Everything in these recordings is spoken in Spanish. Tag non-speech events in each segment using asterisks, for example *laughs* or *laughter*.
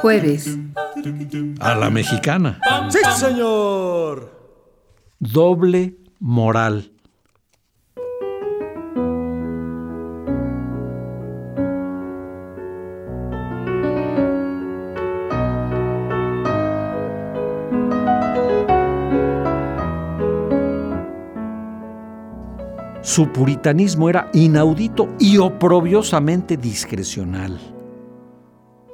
Jueves. A la mexicana. Sí, señor. Doble moral. Su puritanismo era inaudito y oprobiosamente discrecional.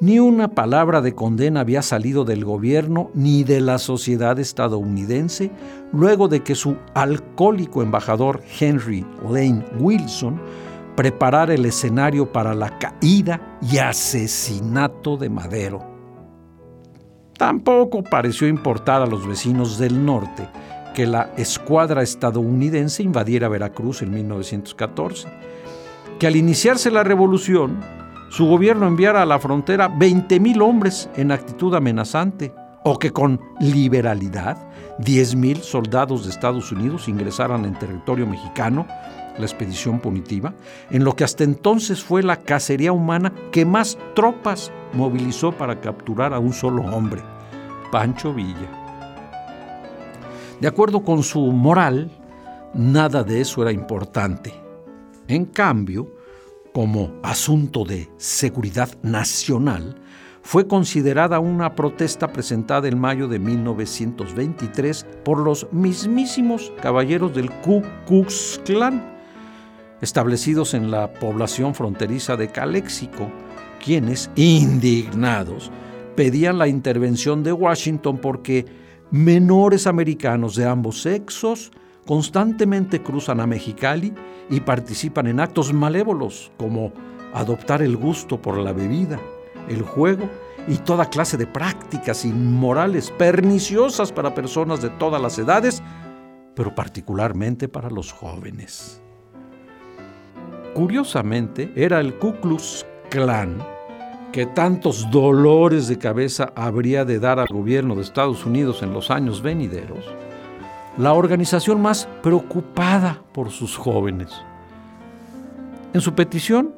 Ni una palabra de condena había salido del gobierno ni de la sociedad estadounidense luego de que su alcohólico embajador Henry Lane Wilson preparara el escenario para la caída y asesinato de Madero. Tampoco pareció importar a los vecinos del norte que la escuadra estadounidense invadiera Veracruz en 1914, que al iniciarse la revolución, su gobierno enviara a la frontera 20.000 hombres en actitud amenazante, o que con liberalidad 10.000 soldados de Estados Unidos ingresaran en territorio mexicano, la expedición punitiva, en lo que hasta entonces fue la cacería humana que más tropas movilizó para capturar a un solo hombre, Pancho Villa. De acuerdo con su moral, nada de eso era importante. En cambio, como asunto de seguridad nacional, fue considerada una protesta presentada en mayo de 1923 por los mismísimos caballeros del Ku Klux Klan, establecidos en la población fronteriza de Caléxico, quienes, indignados, pedían la intervención de Washington porque menores americanos de ambos sexos constantemente cruzan a Mexicali y participan en actos malévolos como adoptar el gusto por la bebida, el juego y toda clase de prácticas inmorales perniciosas para personas de todas las edades, pero particularmente para los jóvenes. Curiosamente, era el Ku Klux Klan que tantos dolores de cabeza habría de dar al gobierno de Estados Unidos en los años venideros, la organización más preocupada por sus jóvenes. En su petición,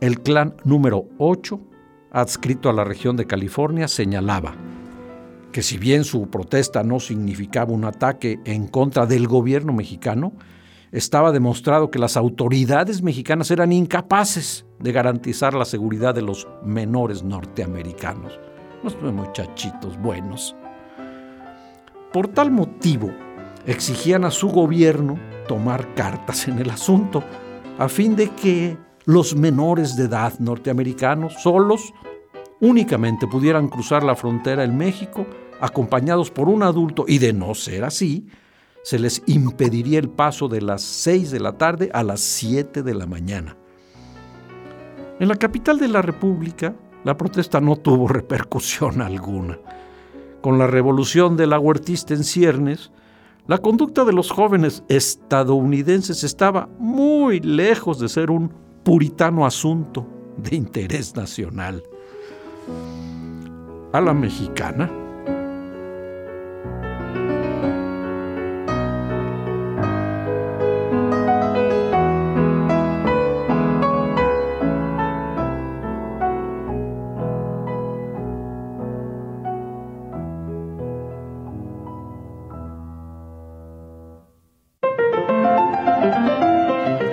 el clan número 8, adscrito a la región de California, señalaba que si bien su protesta no significaba un ataque en contra del gobierno mexicano, estaba demostrado que las autoridades mexicanas eran incapaces de garantizar la seguridad de los menores norteamericanos, los muchachitos buenos. Por tal motivo, exigían a su gobierno tomar cartas en el asunto, a fin de que los menores de edad norteamericanos solos únicamente pudieran cruzar la frontera en México acompañados por un adulto y de no ser así, se les impediría el paso de las 6 de la tarde a las 7 de la mañana. En la capital de la República, la protesta no tuvo *laughs* repercusión alguna. Con la revolución de la huertista en ciernes, la conducta de los jóvenes estadounidenses estaba muy lejos de ser un puritano asunto de interés nacional. A la mexicana,